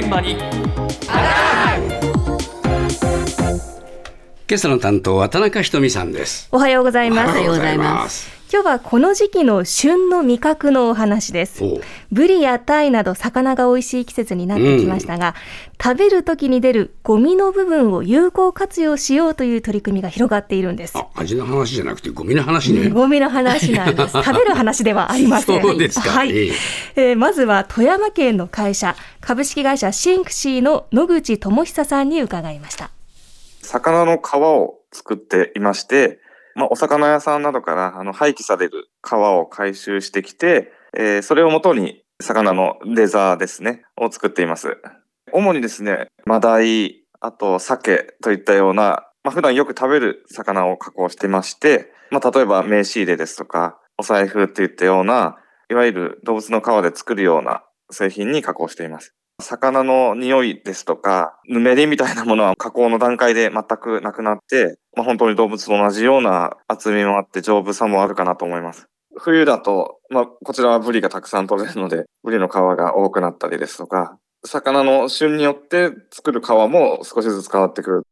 現場に。今朝の担当は田中ひとみさんです。おはようございます。おはようございます。今日はこの時期の旬の味覚のお話です。ブリやタイなど魚が美味しい季節になってきましたが、食べる時に出るゴミの部分を有効活用しようという取り組みが広がっているんです。あ、味の話じゃなくてゴミの話ね。ゴミの話なんです。食べる話ではありません。そうですかはい。えええーまずは富山県の会社、株式会社シンクシーの野口智久さんに伺いました。魚の皮を作っていまして、まあ、お魚屋さんなどからあの廃棄される皮を回収してきて、えーそれをもとに魚のレザーですね、を作っています。主にですね、マダイ、あと鮭といったような、まあ、普段よく食べる魚を加工してまして、まあ、例えば名刺入れですとか、お財布といったような、いわゆる動物の皮で作るような製品に加工しています。魚の匂いですとか、ぬめりみたいなものは加工の段階で全くなくなって、まあ、本当に動物と同じような厚みもあって丈夫さもあるかなと思います。冬だと、まあ、こちらはブリがたくさん取れるので、ブリの皮が多くなったりですとか、魚の旬によって作る皮も少しずつ変わってくる。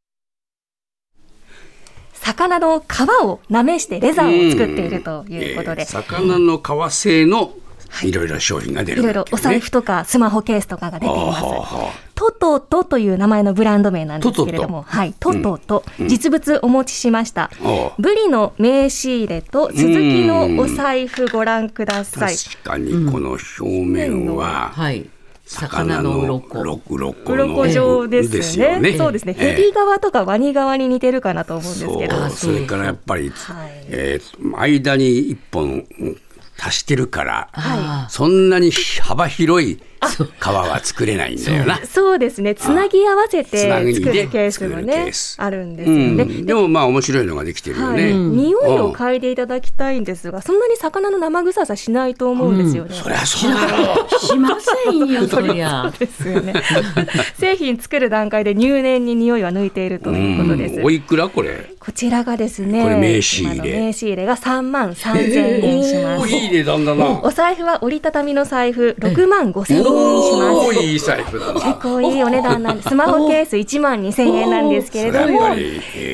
魚の皮をなめしてレザーを作っているということで、えー魚の革製のいろいろ商品が出るいろいろお財布布とかスマホケースとかが出ています。はトトトという名前のブランド名なんですけれども、はい、トトト、実物お持ちしました。ブリの名刺入れと続きのお財布ご覧ください。確かにこの表面ははい。魚魚のの鱗。鱗状ですよね。そうですね。ヘビえ側とかワニ側に似てるかなと思うんですけど。それからやっぱり、はいえー間に一本うん足してるから、あそんなに幅広い皮は作れないんだよな。そうですね。つなぎ合わせて作るケースもねあるんですようんね。でもまあ面白いのができてるよはい、ね。匂いをうん嗅いでいただきたいんですが、そんなに魚の生臭さしないと思うんですよね。そりゃそうだろう。しませんよ、そりゃ。ですよね。製品作る段階で入念に匂いは抜いているということです。おいくらこれ？こちらがですね、これ名刺入れ名刺入れが3万3000円します。いい値段だな。お財布は折りたたみの財布6万5000円します。いい財布だな。結構いいお値段なんです。スマホケース1万2000円なんですけれども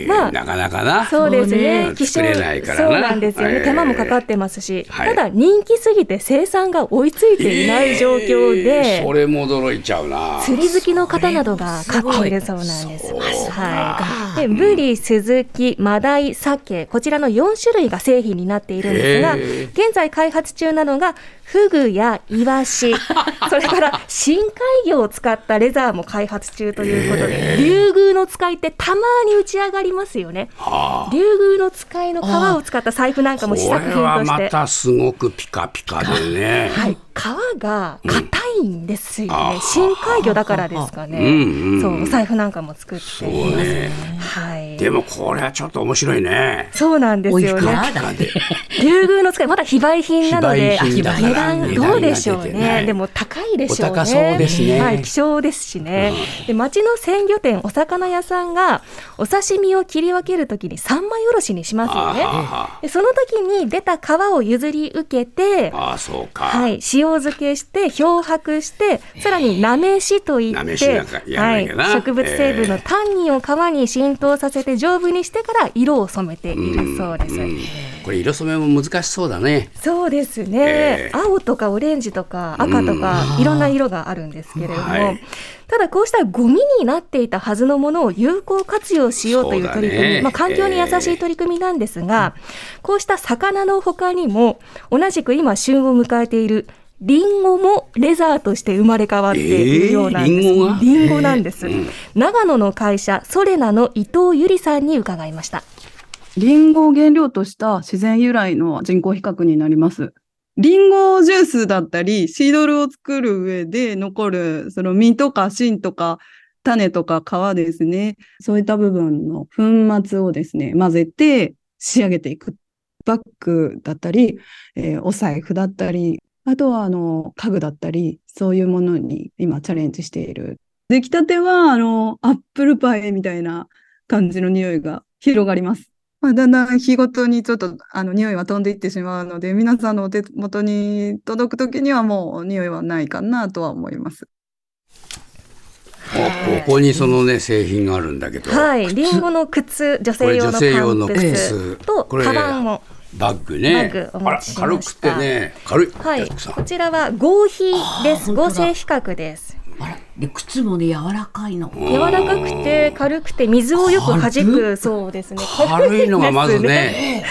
まあなかなかな。そうですねね。作れないからなそうなんですよね。えー手間もかかってますし、はいただ人気すぎて生産が追いついていない状況えでー、それも驚いちゃうな。釣り好きの方などが買っているそうなんです。はい。で、ブリ、スズキ、マダイ、サケ、こちらの4種類が製品になっているんですが、現在開発中なのが、フグやイワシ、それから深海魚を使ったレザーも開発中ということで、竜宮の使いってたまに打ち上がりますよね。はあ竜宮の使いの皮を使った財布なんかも試こ作品として。たすごくピカピカでね。はい、皮が硬いんですよね、あー深海魚だからですかね、うんうんそうお財布なんかも作ってそういます、ね。はい、でもこれはちょっと面白いね。そうなんですよね。竜宮の使いまだ非売品なので非売品だから値段どうでしょうね。でも高いでしょうね。そうですね。はい、希少ですしね、で町の鮮魚店お魚屋さんがお刺身を切り分けるときに三枚おろしにしますよね。あでその時に出た皮を譲り受けてあそうか。はい、塩漬けして漂白してさらになめしといってはない植物成分のタンニンを皮に浸透させて丈夫にしてから色を染めているそうです。んこれ色染めも難しそうだね。そうですね、ええ。青とかオレンジとか赤とかいろんな色があるんですけれども、はい。ただこうしたゴミになっていたはずのものを有効活用しようという取り組み、ね。まあ、環境に優しい取り組みなんですが、こうした魚の他にも同じく今旬を迎えているリンゴもレザーとして生まれ変わっているようなんです。えーリンゴなんです、長野の会社ソレナの伊藤ゆりさんに伺いました。リンゴを原料とした自然由来の人工比較になります。リンゴジュースだったり、シードルを作る上で残る、その実とか芯とか種とか皮ですね。そういった部分の粉末をですね、混ぜて仕上げていく。バッグだったり、えーお財布だったり、あとはあの家具だったり、そういうものに今チャレンジしている。出来たてはあのアップルパイみたいな感じの匂いが広がります。まあ、だんだん日ごとにちょっとあの匂いは飛んでいってしまうので、皆さんのお手元に届くときにはもう匂いはないかなとは思います。ここにそのね製品があるんだけど、はい、リンゴの靴、女性用のこれ女性用のパンプ靴。スとこれカバンを。バッグね。バッグおあら持ちしま軽くしてたね。軽い。はい、こちらは合皮です。合成比較です。あら、で靴もね柔らかいの。柔らかくて軽くて水をよく弾く。そうですね。軽いのがまずね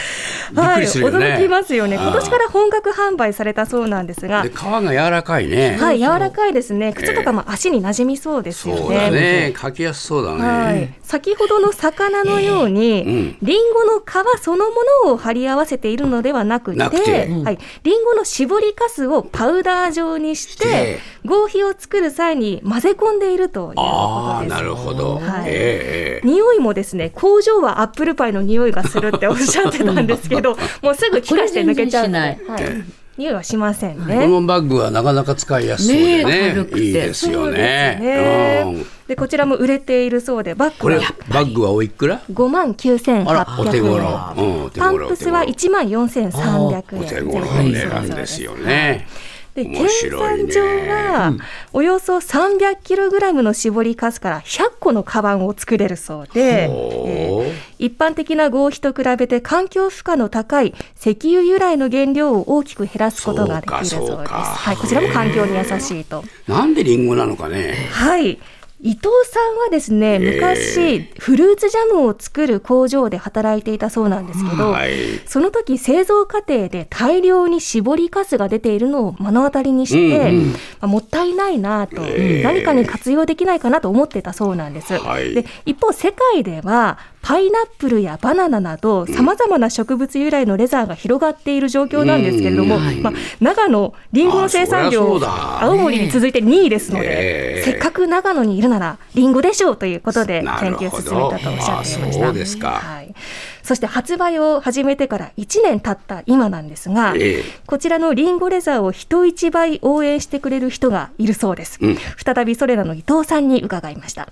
はい、驚きますよね。今年から本格販売されたそうなんです。がで、皮が柔らかいね、はい、柔らかいですね。靴とかも足に馴染みそうですよそうだね。書きやすそうだね、はい、先ほどの魚のように、うん。リンゴの皮そのものを貼り合わせているのではなくてなくて。はい、リンゴの絞りかすをパウダー状にししてて合皮を作る際に混ぜ込んでいるということです。ああなるほど、はい。ええ。匂いもですね工場はアップルパイの匂いがするっておっしゃってたんですけどもうすぐ気化して抜けちゃうので匂いはしませんこね。のバッグはなかなか使いやすそうでね。ねいいですよね。ですね。うん。でこちらも売れているそうでバッこれグはバッグはおいくら？5万9800円。あらお手頃、うん、お手頃パンプスはお手1万4300円。頃お手頃の値段ですよねで、面計算上は、およそ300キログラムの絞りかすから100個のカバンを作れるそうで、えー一般的な合皮と比べて環境負荷の高い石油由来の原料を大きく減らすことができるそうです。はい、こちらも環境に優しいと。なんでリンゴなのかねはい。伊藤さんはですね、えー昔、フルーツジャムを作る工場で働いていたそうなんですけど、はい。その時製造過程で大量に絞りかすが出ているのを目の当たりにして、うんうん。まあもったいないなと、えー何かに活用できないかなと思ってたそうなんです。はい。で一方世界ではパイナップルやバナナなどさまざまな植物由来のレザーが広がっている状況なんですけれども、まあ、長野リンゴの生産量青森に続いて2位ですので、え。ーせっかく長野にいるならリンゴでしょうということで研究を進めたとおっしゃっていました。あそうですか。はい、そして発売を始めてから1年経った今なんですが、ええ。こちらのリンゴレザーを人一倍応援してくれる人がいるそうです。うん。再びそれらの伊藤さんに伺いました。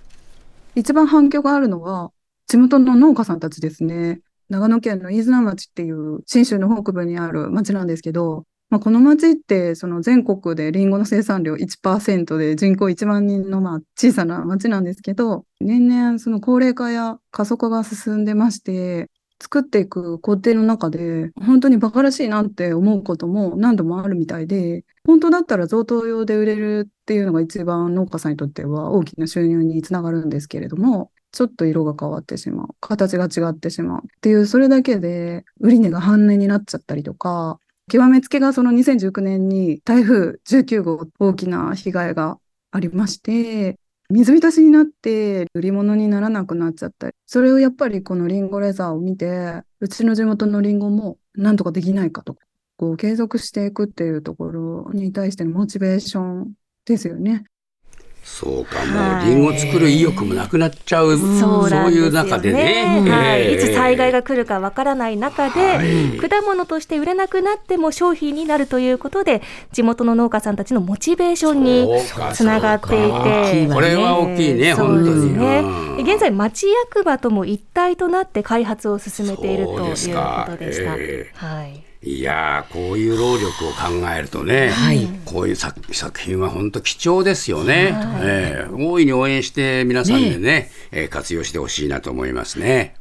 一番反響があるのは、地元の農家さんたちですね。長野県の飯綱町っていう信州の北部にある町なんですけど、まあ、この町ってその全国でリンゴの生産量1%で人口1万人のまあ小さな町なんですけど、年々その高齢化や過疎化が進んでまして、作っていく工程の中で本当に馬鹿らしいなって思うことも何度もあるみたいで、本当だったら贈答用で売れるっていうのが一番農家さんにとっては大きな収入につながるんですけれども、ちょっと色が変わってしまう。形が違ってしまう。っていう、それだけで売値が半値になっちゃったりとか、極めつけがその2019年に台風19号大きな被害がありまして、水浸しになって売り物にならなくなっちゃったり、それをやっぱりこのリンゴレザーを見て、うちの地元のリンゴもなんとかできないかと、こう継続していくっていうところに対してのモチベーションですよね。そうかはいもうリンゴ作る意欲もなくなっちゃう、そうなんですよいう中でね、はい、ええ。いつ災害が来るかわからない中で、はい。果物として売れなくなっても商品になるということで地元の農家さんたちのモチベーションにつながっていて。これは大きいね、そう本当に。ね。うん。現在町役場とも一体となって開発を進めているということでした。ええはいいやーこういう労力を考えるとね、こういう作作品は本当貴重ですよね、ええ。大いに応援して皆さんでねえ。ー活用してほしいなと思いますね。